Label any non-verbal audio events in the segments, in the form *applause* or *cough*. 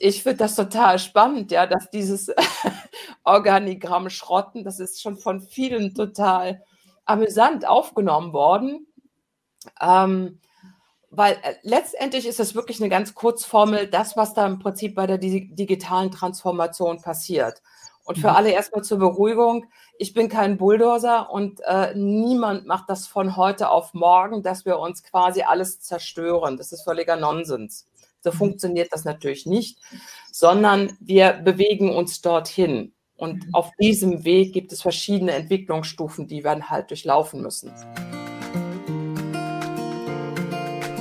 ich finde das total spannend, ja, dass dieses *laughs* Organigramm Schrotten, das ist schon von vielen total amüsant aufgenommen worden. Ähm, weil äh, letztendlich ist es wirklich eine ganz Kurzformel, das, was da im Prinzip bei der digitalen Transformation passiert. Und für mhm. alle erstmal zur Beruhigung, ich bin kein Bulldozer und äh, niemand macht das von heute auf morgen, dass wir uns quasi alles zerstören. Das ist völliger Nonsens. So mhm. funktioniert das natürlich nicht, sondern wir bewegen uns dorthin. Und mhm. auf diesem Weg gibt es verschiedene Entwicklungsstufen, die wir halt durchlaufen müssen.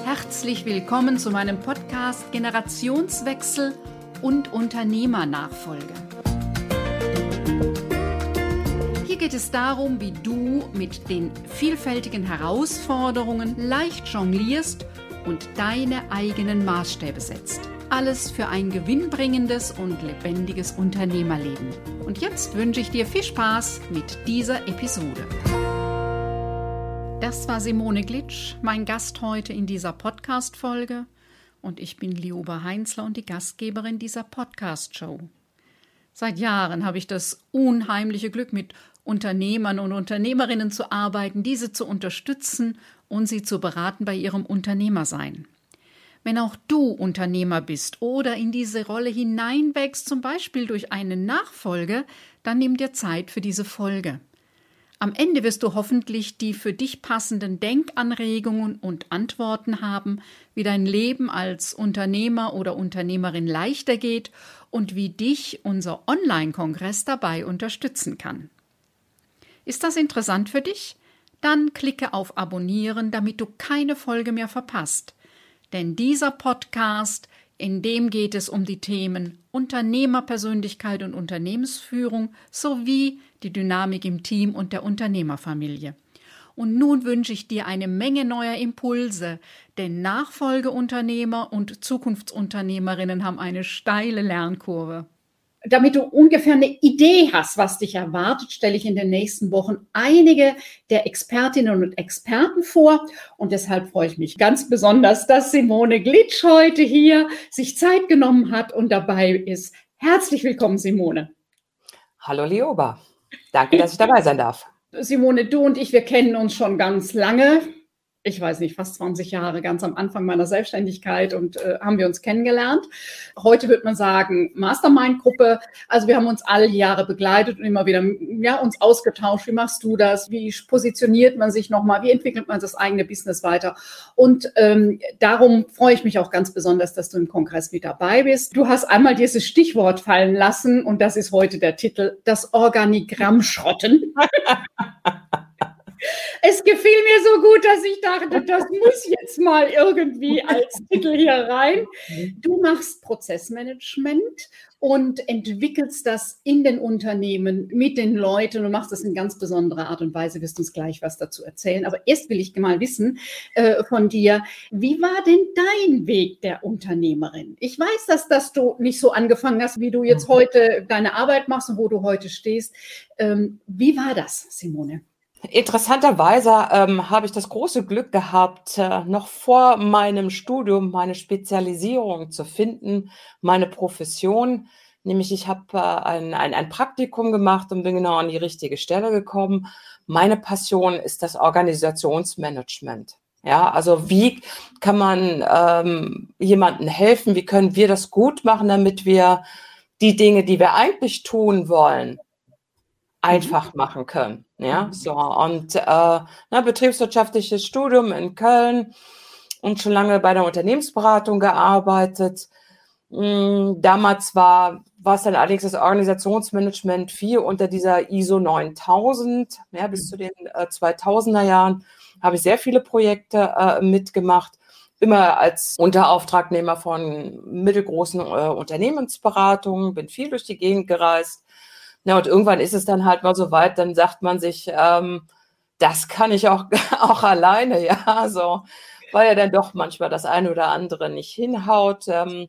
Herzlich willkommen zu meinem Podcast Generationswechsel und Unternehmernachfolge. Hier geht es darum, wie du mit den vielfältigen Herausforderungen leicht jonglierst und deine eigenen Maßstäbe setzt. Alles für ein gewinnbringendes und lebendiges Unternehmerleben. Und jetzt wünsche ich dir viel Spaß mit dieser Episode. Das war Simone Glitsch, mein Gast heute in dieser Podcast-Folge. Und ich bin Lioba Heinzler und die Gastgeberin dieser Podcast-Show. Seit Jahren habe ich das unheimliche Glück, mit Unternehmern und Unternehmerinnen zu arbeiten, diese zu unterstützen und sie zu beraten bei ihrem Unternehmersein. Wenn auch du Unternehmer bist oder in diese Rolle hineinwächst, zum Beispiel durch eine Nachfolge, dann nimm dir Zeit für diese Folge. Am Ende wirst du hoffentlich die für dich passenden Denkanregungen und Antworten haben, wie dein Leben als Unternehmer oder Unternehmerin leichter geht und wie dich unser Online-Kongress dabei unterstützen kann. Ist das interessant für dich? Dann klicke auf Abonnieren, damit du keine Folge mehr verpasst. Denn dieser Podcast, in dem geht es um die Themen Unternehmerpersönlichkeit und Unternehmensführung sowie die Dynamik im Team und der Unternehmerfamilie. Und nun wünsche ich dir eine Menge neuer Impulse, denn Nachfolgeunternehmer und Zukunftsunternehmerinnen haben eine steile Lernkurve damit du ungefähr eine Idee hast, was dich erwartet, stelle ich in den nächsten Wochen einige der Expertinnen und Experten vor. Und deshalb freue ich mich ganz besonders, dass Simone Glitsch heute hier sich Zeit genommen hat und dabei ist. Herzlich willkommen, Simone. Hallo, Lioba. Danke, dass ich dabei sein darf. Simone, du und ich, wir kennen uns schon ganz lange ich weiß nicht, fast 20 Jahre, ganz am Anfang meiner Selbstständigkeit und äh, haben wir uns kennengelernt. Heute würde man sagen Mastermind-Gruppe. Also wir haben uns alle Jahre begleitet und immer wieder ja, uns ausgetauscht. Wie machst du das? Wie positioniert man sich nochmal? Wie entwickelt man das eigene Business weiter? Und ähm, darum freue ich mich auch ganz besonders, dass du im Kongress mit dabei bist. Du hast einmal dieses Stichwort fallen lassen und das ist heute der Titel, das Organigramm schrotten. *laughs* Es gefiel mir so gut, dass ich dachte, das muss jetzt mal irgendwie als Titel hier rein. Du machst Prozessmanagement und entwickelst das in den Unternehmen mit den Leuten und machst das in ganz besonderer Art und Weise. Wirst uns gleich was dazu erzählen. Aber erst will ich mal wissen äh, von dir, wie war denn dein Weg der Unternehmerin? Ich weiß, dass, dass du nicht so angefangen hast, wie du jetzt mhm. heute deine Arbeit machst und wo du heute stehst. Ähm, wie war das, Simone? Interessanterweise ähm, habe ich das große Glück gehabt, äh, noch vor meinem Studium meine Spezialisierung zu finden, meine Profession. Nämlich ich habe äh, ein, ein, ein Praktikum gemacht und bin genau an die richtige Stelle gekommen. Meine Passion ist das Organisationsmanagement. Ja, also wie kann man ähm, jemandem helfen? Wie können wir das gut machen, damit wir die Dinge, die wir eigentlich tun wollen, einfach mhm. machen können. Ja, mhm. so und äh, na, betriebswirtschaftliches Studium in Köln und schon lange bei der Unternehmensberatung gearbeitet. Hm, damals war, war es dann allerdings das Organisationsmanagement 4 unter dieser ISO 9000. Ja, bis zu den äh, 2000er Jahren habe ich sehr viele Projekte äh, mitgemacht immer als Unterauftragnehmer von mittelgroßen äh, Unternehmensberatungen, bin viel durch die Gegend gereist, ja, und irgendwann ist es dann halt mal so weit, dann sagt man sich, ähm, das kann ich auch, *laughs* auch alleine, ja, so, weil ja dann doch manchmal das eine oder andere nicht hinhaut. Ähm,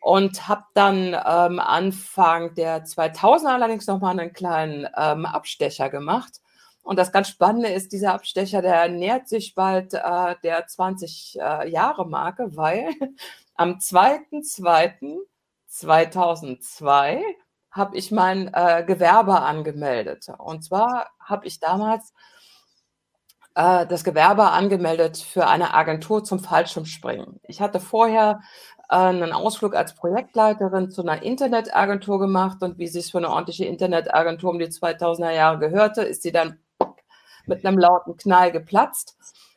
und habe dann ähm, Anfang der 2000er allerdings nochmal einen kleinen ähm, Abstecher gemacht. Und das ganz Spannende ist, dieser Abstecher, der nähert sich bald äh, der 20 äh, weil *laughs* am 2.2 2002 habe ich mein äh, Gewerbe angemeldet. Und zwar habe ich damals äh, das Gewerbe angemeldet für eine Agentur zum Fallschirmspringen. Ich hatte vorher äh, einen Ausflug als Projektleiterin zu einer Internetagentur gemacht und wie es für eine ordentliche Internetagentur um die 2000er Jahre gehörte, ist sie dann mit einem lauten Knall geplatzt.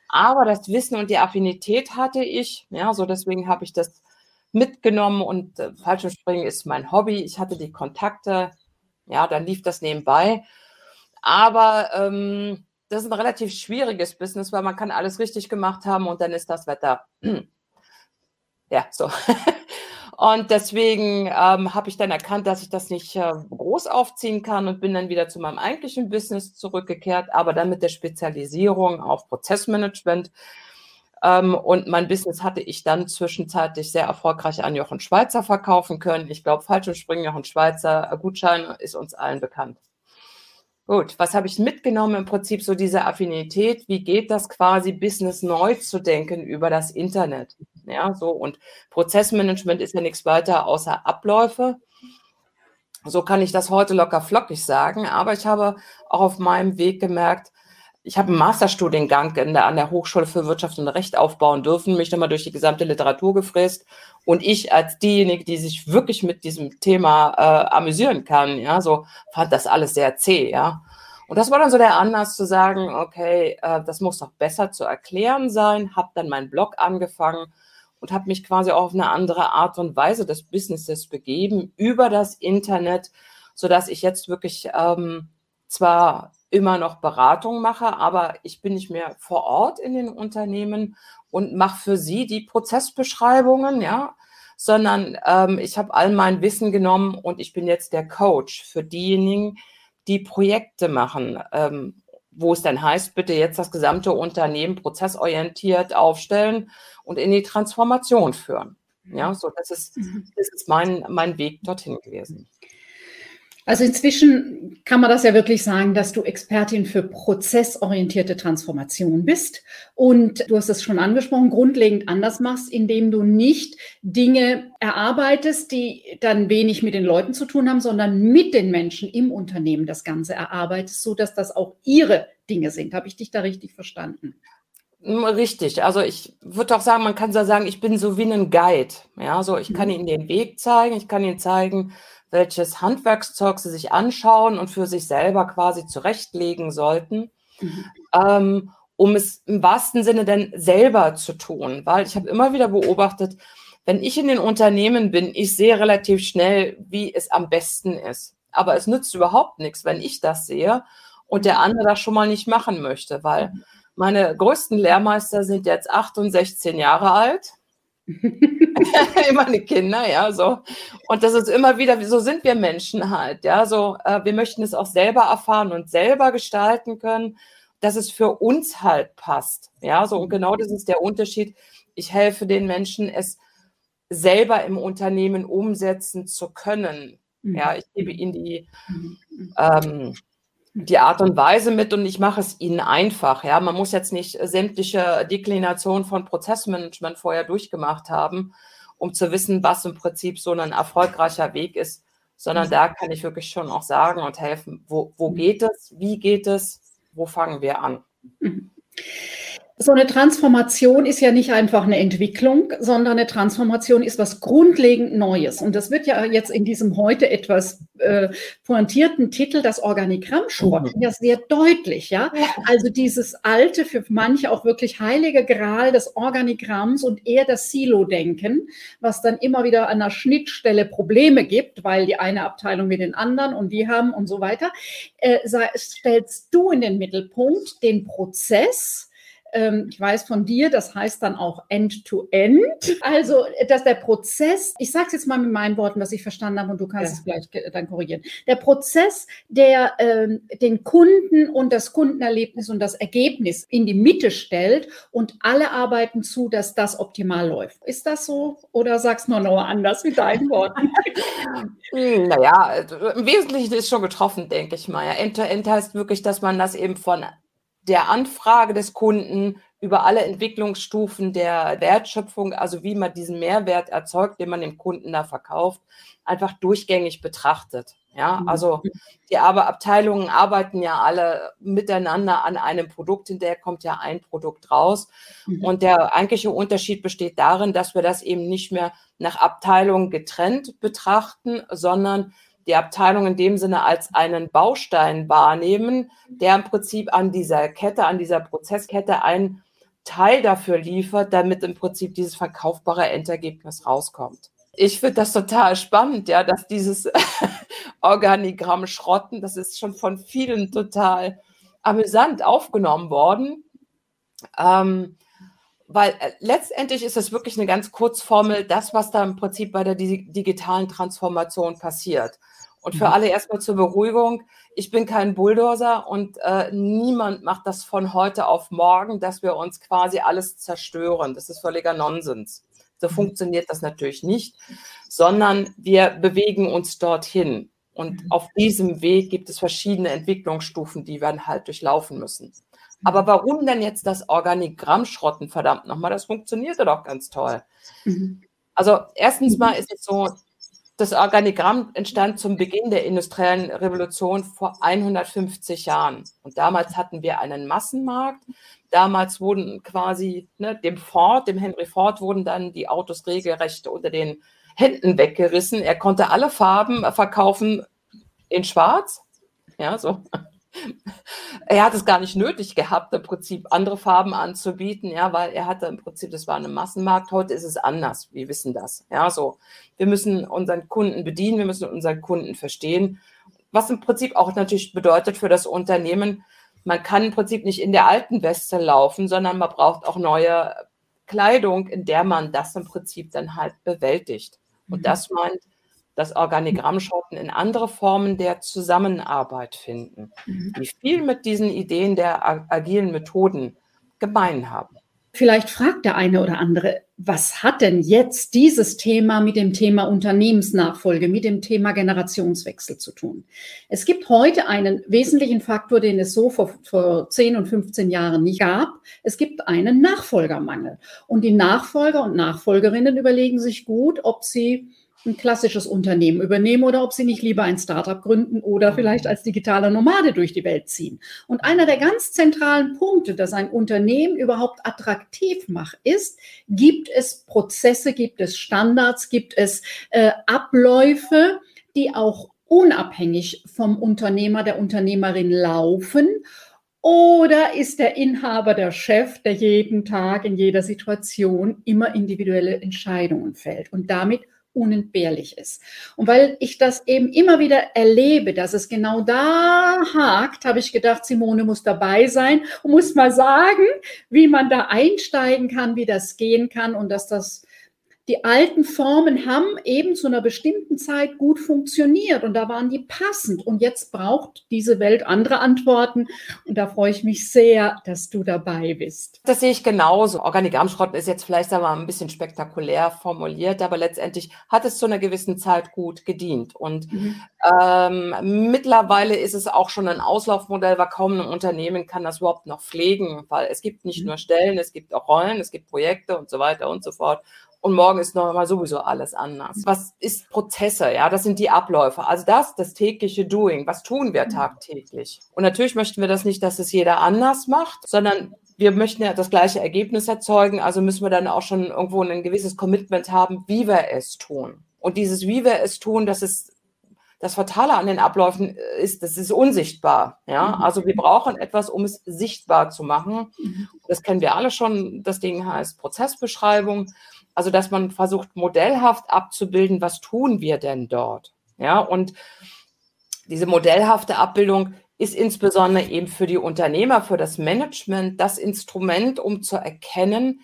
Aber das Wissen und die Affinität hatte ich, ja, so deswegen habe ich das mitgenommen und äh, Fallschirmspringen ist mein Hobby. Ich hatte die Kontakte, ja, dann lief das nebenbei. Aber ähm, das ist ein relativ schwieriges Business, weil man kann alles richtig gemacht haben und dann ist das Wetter. *clears throat* ja, so. *laughs* Und deswegen ähm, habe ich dann erkannt, dass ich das nicht äh, groß aufziehen kann und bin dann wieder zu meinem eigentlichen Business zurückgekehrt, aber dann mit der Spezialisierung auf Prozessmanagement. Ähm, und mein Business hatte ich dann zwischenzeitlich sehr erfolgreich an Jochen Schweizer verkaufen können. Ich glaube, Fallschirmspringen Jochen Schweizer Gutschein ist uns allen bekannt. Gut, was habe ich mitgenommen? Im Prinzip so diese Affinität. Wie geht das quasi, Business neu zu denken über das Internet? Ja, so und Prozessmanagement ist ja nichts weiter außer Abläufe. So kann ich das heute locker flockig sagen. Aber ich habe auch auf meinem Weg gemerkt, ich habe einen Masterstudiengang der, an der Hochschule für Wirtschaft und Recht aufbauen dürfen, mich nochmal durch die gesamte Literatur gefräst. Und ich als diejenige, die sich wirklich mit diesem Thema äh, amüsieren kann, ja, so fand das alles sehr zäh, ja. Und das war dann so der Anlass zu sagen, okay, äh, das muss doch besser zu erklären sein, habe dann meinen Blog angefangen und habe mich quasi auch auf eine andere Art und Weise des Businesses begeben über das Internet, so dass ich jetzt wirklich ähm, zwar immer noch Beratung mache, aber ich bin nicht mehr vor Ort in den Unternehmen und mache für sie die Prozessbeschreibungen, ja, sondern ähm, ich habe all mein Wissen genommen und ich bin jetzt der Coach für diejenigen, die Projekte machen, ähm, wo es dann heißt, bitte jetzt das gesamte Unternehmen prozessorientiert aufstellen und in die Transformation führen. Ja, so das ist, mhm. das ist mein, mein Weg dorthin gewesen. Also inzwischen kann man das ja wirklich sagen, dass du Expertin für prozessorientierte Transformation bist und du hast es schon angesprochen, grundlegend anders machst, indem du nicht Dinge erarbeitest, die dann wenig mit den Leuten zu tun haben, sondern mit den Menschen im Unternehmen das Ganze erarbeitest, so dass das auch ihre Dinge sind. Habe ich dich da richtig verstanden? Richtig. Also ich würde auch sagen, man kann so sagen, ich bin so wie ein Guide. Ja, so ich kann mhm. Ihnen den Weg zeigen, ich kann Ihnen zeigen, welches Handwerkszeug sie sich anschauen und für sich selber quasi zurechtlegen sollten, mhm. ähm, um es im wahrsten Sinne dann selber zu tun. Weil ich habe immer wieder beobachtet, wenn ich in den Unternehmen bin, ich sehe relativ schnell, wie es am besten ist. Aber es nützt überhaupt nichts, wenn ich das sehe und der andere das schon mal nicht machen möchte, weil mhm. Meine größten Lehrmeister sind jetzt 8 und 16 Jahre alt *laughs* *laughs* meine Kinder, ja, so. Und das ist immer wieder, so sind wir Menschen halt, ja, so, äh, wir möchten es auch selber erfahren und selber gestalten können, dass es für uns halt passt, ja, so. Und genau das ist der Unterschied. Ich helfe den Menschen, es selber im Unternehmen umsetzen zu können. Ja, ich gebe ihnen die, mhm. ähm, die Art und Weise mit und ich mache es ihnen einfach. Ja, man muss jetzt nicht sämtliche Deklinationen von Prozessmanagement vorher durchgemacht haben, um zu wissen, was im Prinzip so ein erfolgreicher Weg ist, sondern da kann ich wirklich schon auch sagen und helfen, wo, wo geht es, wie geht es, wo fangen wir an. Mhm so eine Transformation ist ja nicht einfach eine Entwicklung, sondern eine Transformation ist was grundlegend Neues. Und das wird ja jetzt in diesem heute etwas äh, pointierten Titel, das Organigramm Schrott, mhm. ja sehr deutlich, ja. Also dieses alte, für manche auch wirklich heilige Gral des Organigramms und eher das Silo-Denken, was dann immer wieder an der Schnittstelle Probleme gibt, weil die eine Abteilung mit den anderen und die haben und so weiter, äh, stellst du in den Mittelpunkt den Prozess, ähm, ich weiß von dir, das heißt dann auch End-to-End. -End. Also, dass der Prozess, ich sage es jetzt mal mit meinen Worten, was ich verstanden habe, und du kannst ja. es gleich dann korrigieren. Der Prozess, der ähm, den Kunden und das Kundenerlebnis und das Ergebnis in die Mitte stellt und alle arbeiten zu, dass das optimal läuft. Ist das so oder sagst du noch anders mit deinen Worten? *laughs* Hm, naja, also, im Wesentlichen ist schon getroffen, denke ich mal. End-to-End -End heißt wirklich, dass man das eben von der Anfrage des Kunden über alle Entwicklungsstufen der Wertschöpfung, also wie man diesen Mehrwert erzeugt, den man dem Kunden da verkauft, einfach durchgängig betrachtet. Ja, mhm. also die Abteilungen arbeiten ja alle miteinander an einem Produkt, hinterher kommt ja ein Produkt raus. Mhm. Und der eigentliche Unterschied besteht darin, dass wir das eben nicht mehr nach Abteilungen getrennt betrachten, sondern die Abteilung in dem Sinne als einen Baustein wahrnehmen, der im Prinzip an dieser Kette, an dieser Prozesskette ein Teil dafür liefert, damit im Prinzip dieses verkaufbare Endergebnis rauskommt. Ich finde das total spannend, ja, dass dieses *laughs* Organigramm Schrotten, das ist schon von vielen total amüsant aufgenommen worden. Ähm, weil äh, letztendlich ist es wirklich eine ganz Kurzformel, das, was da im Prinzip bei der digitalen Transformation passiert. Und für mhm. alle erstmal zur Beruhigung, ich bin kein Bulldozer und äh, niemand macht das von heute auf morgen, dass wir uns quasi alles zerstören. Das ist völliger Nonsens. So mhm. funktioniert das natürlich nicht, sondern wir bewegen uns dorthin. Und mhm. auf diesem Weg gibt es verschiedene Entwicklungsstufen, die wir dann halt durchlaufen müssen. Aber warum denn jetzt das Organigramm schrotten? Verdammt nochmal, das funktionierte doch ganz toll. Mhm. Also erstens mal ist es so, das Organigramm entstand zum Beginn der industriellen Revolution vor 150 Jahren. Und damals hatten wir einen Massenmarkt. Damals wurden quasi ne, dem Ford, dem Henry Ford, wurden dann die Autos regelrecht unter den Händen weggerissen. Er konnte alle Farben verkaufen in Schwarz. Ja, so er hat es gar nicht nötig gehabt, im Prinzip andere Farben anzubieten, ja, weil er hatte im Prinzip, das war ein Massenmarkt, heute ist es anders, wir wissen das, ja, so. Wir müssen unseren Kunden bedienen, wir müssen unseren Kunden verstehen, was im Prinzip auch natürlich bedeutet für das Unternehmen, man kann im Prinzip nicht in der alten Weste laufen, sondern man braucht auch neue Kleidung, in der man das im Prinzip dann halt bewältigt. Und mhm. das meint das Organigrammschotten in andere Formen der Zusammenarbeit finden, mhm. die viel mit diesen Ideen der agilen Methoden gemein haben. Vielleicht fragt der eine oder andere, was hat denn jetzt dieses Thema mit dem Thema Unternehmensnachfolge, mit dem Thema Generationswechsel zu tun? Es gibt heute einen wesentlichen Faktor, den es so vor, vor 10 und 15 Jahren nicht gab. Es gibt einen Nachfolgermangel. Und die Nachfolger und Nachfolgerinnen überlegen sich gut, ob sie ein klassisches Unternehmen übernehmen oder ob sie nicht lieber ein Startup gründen oder mhm. vielleicht als digitaler Nomade durch die Welt ziehen. Und einer der ganz zentralen Punkte, dass ein Unternehmen überhaupt attraktiv macht, ist, gibt es Prozesse, gibt es Standards, gibt es äh, Abläufe, die auch unabhängig vom Unternehmer, der Unternehmerin laufen oder ist der Inhaber der Chef, der jeden Tag in jeder Situation immer individuelle Entscheidungen fällt und damit unentbehrlich ist. Und weil ich das eben immer wieder erlebe, dass es genau da hakt, habe ich gedacht, Simone muss dabei sein und muss mal sagen, wie man da einsteigen kann, wie das gehen kann und dass das die alten Formen haben eben zu einer bestimmten Zeit gut funktioniert und da waren die passend. Und jetzt braucht diese Welt andere Antworten. Und da freue ich mich sehr, dass du dabei bist. Das sehe ich genauso. Organigrammschrotten ist jetzt vielleicht aber ein bisschen spektakulär formuliert, aber letztendlich hat es zu einer gewissen Zeit gut gedient. Und mhm. ähm, mittlerweile ist es auch schon ein Auslaufmodell, weil kaum ein Unternehmen kann das überhaupt noch pflegen, weil es gibt nicht mhm. nur Stellen, es gibt auch Rollen, es gibt Projekte und so weiter und so fort und morgen ist noch mal sowieso alles anders. Was ist Prozesse? Ja, das sind die Abläufe. Also das, das tägliche Doing. Was tun wir mhm. tagtäglich? Und natürlich möchten wir das nicht, dass es jeder anders macht, sondern wir möchten ja das gleiche Ergebnis erzeugen. Also müssen wir dann auch schon irgendwo ein gewisses Commitment haben, wie wir es tun. Und dieses, wie wir es tun, das ist das Fatale an den Abläufen ist, das ist unsichtbar. Ja, mhm. also wir brauchen etwas, um es sichtbar zu machen. Mhm. Das kennen wir alle schon. Das Ding heißt Prozessbeschreibung. Also, dass man versucht, modellhaft abzubilden, was tun wir denn dort? Ja, und diese modellhafte Abbildung ist insbesondere eben für die Unternehmer, für das Management das Instrument, um zu erkennen,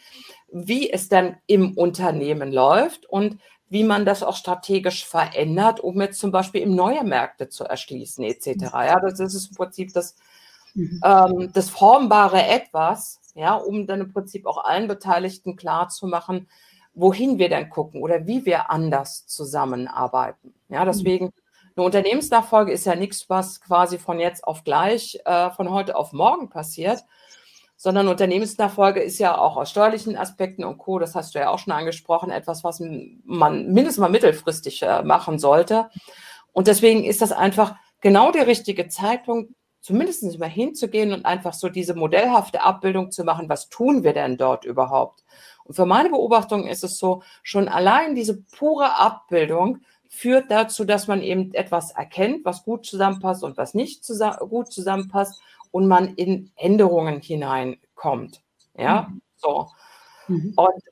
wie es dann im Unternehmen läuft und wie man das auch strategisch verändert, um jetzt zum Beispiel eben neue Märkte zu erschließen, etc. Ja, das ist im Prinzip das, mhm. ähm, das formbare Etwas, ja, um dann im Prinzip auch allen Beteiligten klarzumachen, wohin wir denn gucken oder wie wir anders zusammenarbeiten. Ja, deswegen eine Unternehmensnachfolge ist ja nichts, was quasi von jetzt auf gleich, äh, von heute auf morgen passiert, sondern Unternehmensnachfolge ist ja auch aus steuerlichen Aspekten und Co., das hast du ja auch schon angesprochen, etwas, was man mindestens mal mittelfristig äh, machen sollte. Und deswegen ist das einfach genau der richtige Zeitpunkt, zumindest mal hinzugehen und einfach so diese modellhafte Abbildung zu machen, was tun wir denn dort überhaupt? Und für meine Beobachtung ist es so, schon allein diese pure Abbildung führt dazu, dass man eben etwas erkennt, was gut zusammenpasst und was nicht zusammen, gut zusammenpasst und man in Änderungen hineinkommt. Ja, mhm. so. Mhm. Und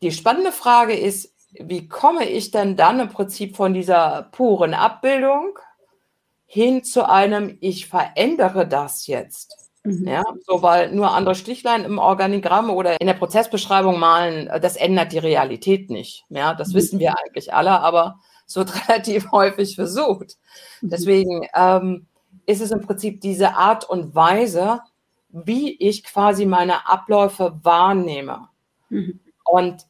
die spannende Frage ist, wie komme ich denn dann im Prinzip von dieser puren Abbildung hin zu einem, ich verändere das jetzt? Mhm. Ja, so, weil nur andere Stichlein im Organigramm oder in der Prozessbeschreibung malen, das ändert die Realität nicht. Ja, das mhm. wissen wir eigentlich alle, aber es wird *laughs* relativ häufig versucht. Mhm. Deswegen ähm, ist es im Prinzip diese Art und Weise, wie ich quasi meine Abläufe wahrnehme. Mhm. Und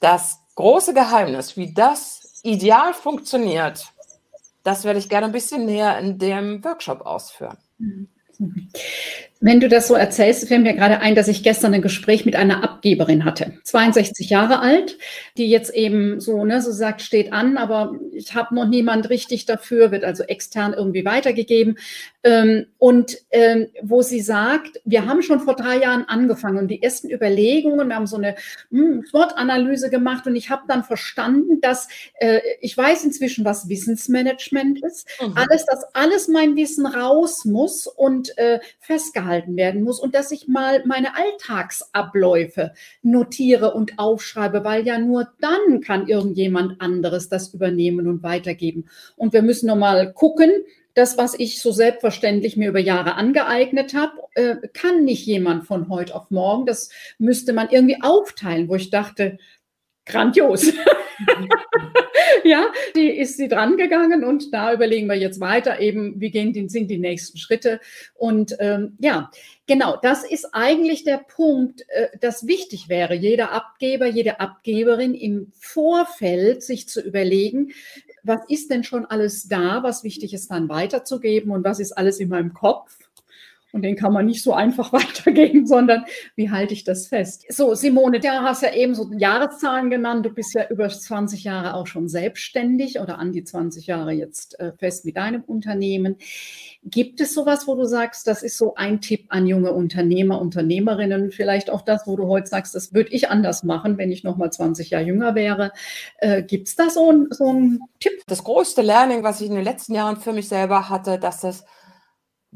das große Geheimnis, wie das ideal funktioniert, das werde ich gerne ein bisschen näher in dem Workshop ausführen. Wenn du das so erzählst, fällt mir gerade ein, dass ich gestern ein Gespräch mit einer Abgeberin hatte, 62 Jahre alt, die jetzt eben so, ne, so sagt, steht an, aber ich habe noch niemand richtig dafür, wird also extern irgendwie weitergegeben. Ähm, und ähm, wo sie sagt, wir haben schon vor drei Jahren angefangen und die ersten Überlegungen, wir haben so eine hm, SWOT-Analyse gemacht und ich habe dann verstanden, dass äh, ich weiß inzwischen, was Wissensmanagement ist, mhm. alles, dass alles mein Wissen raus muss und äh, festgehalten gehalten werden muss und dass ich mal meine Alltagsabläufe notiere und aufschreibe, weil ja nur dann kann irgendjemand anderes das übernehmen und weitergeben. Und wir müssen nochmal gucken, das, was ich so selbstverständlich mir über Jahre angeeignet habe, äh, kann nicht jemand von heute auf morgen. Das müsste man irgendwie aufteilen, wo ich dachte, grandios. *laughs* ja, die ist sie dran gegangen und da überlegen wir jetzt weiter eben, wie gehen die, sind die nächsten Schritte. Und ähm, ja, genau, das ist eigentlich der Punkt, äh, das wichtig wäre, jeder Abgeber, jede Abgeberin im Vorfeld sich zu überlegen, was ist denn schon alles da, was wichtig ist dann weiterzugeben und was ist alles in meinem Kopf und den kann man nicht so einfach *laughs* weitergeben, sondern wie halte ich das fest? So, Simone, du hast ja eben so Jahreszahlen genannt. Du bist ja über 20 Jahre auch schon selbstständig oder an die 20 Jahre jetzt äh, fest mit deinem Unternehmen. Gibt es sowas, wo du sagst, das ist so ein Tipp an junge Unternehmer, Unternehmerinnen, vielleicht auch das, wo du heute sagst, das würde ich anders machen, wenn ich noch mal 20 Jahre jünger wäre. Äh, Gibt es da so, so einen Tipp? Das größte Learning, was ich in den letzten Jahren für mich selber hatte, dass das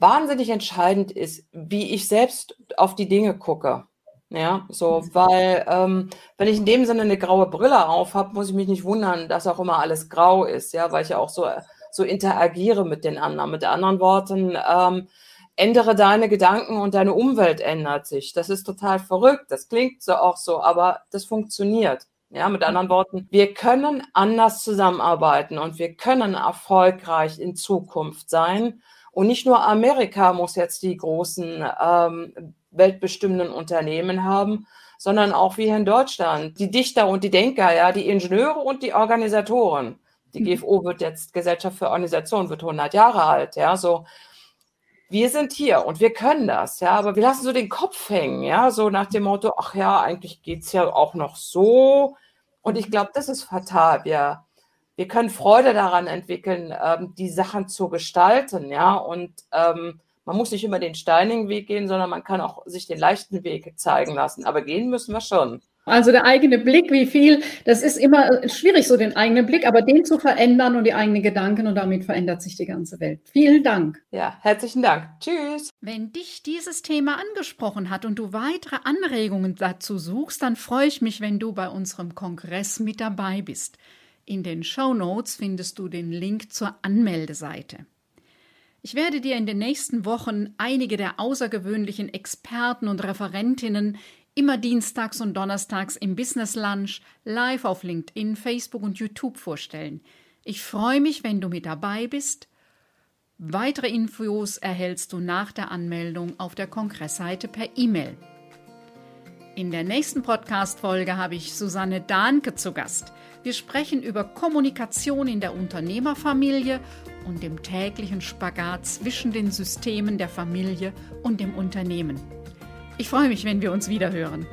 wahnsinnig entscheidend ist, wie ich selbst auf die Dinge gucke. Ja, so, mhm. weil ähm, wenn ich in dem Sinne eine graue Brille auf habe, muss ich mich nicht wundern, dass auch immer alles grau ist, ja, weil ich ja auch so, so interagiere mit den anderen. Mit anderen Worten, ähm, ändere deine Gedanken und deine Umwelt ändert sich. Das ist total verrückt, das klingt so auch so, aber das funktioniert. Ja, mit anderen Worten, wir können anders zusammenarbeiten und wir können erfolgreich in Zukunft sein und nicht nur Amerika muss jetzt die großen ähm, weltbestimmenden Unternehmen haben, sondern auch wir in Deutschland, die Dichter und die Denker, ja, die Ingenieure und die Organisatoren. Die mhm. GFO wird jetzt Gesellschaft für Organisation, wird 100 Jahre alt, ja, so. Wir sind hier und wir können das, ja, aber wir lassen so den Kopf hängen, ja, so nach dem Motto, ach ja, eigentlich geht's ja auch noch so. Und ich glaube, das ist fatal. Wir, wir können Freude daran entwickeln, ähm, die Sachen zu gestalten, ja. Und ähm, man muss nicht immer den steinigen Weg gehen, sondern man kann auch sich den leichten Weg zeigen lassen. Aber gehen müssen wir schon. Also der eigene Blick, wie viel, das ist immer schwierig, so den eigenen Blick, aber den zu verändern und die eigenen Gedanken und damit verändert sich die ganze Welt. Vielen Dank. Ja, herzlichen Dank. Tschüss. Wenn dich dieses Thema angesprochen hat und du weitere Anregungen dazu suchst, dann freue ich mich, wenn du bei unserem Kongress mit dabei bist. In den Show Notes findest du den Link zur Anmeldeseite. Ich werde dir in den nächsten Wochen einige der außergewöhnlichen Experten und Referentinnen immer dienstags und donnerstags im Business Lunch live auf LinkedIn, Facebook und YouTube vorstellen. Ich freue mich, wenn du mit dabei bist. Weitere Infos erhältst du nach der Anmeldung auf der Kongressseite per E-Mail. In der nächsten Podcast-Folge habe ich Susanne Dahnke zu Gast. Wir sprechen über Kommunikation in der Unternehmerfamilie und dem täglichen Spagat zwischen den Systemen der Familie und dem Unternehmen. Ich freue mich, wenn wir uns wieder hören.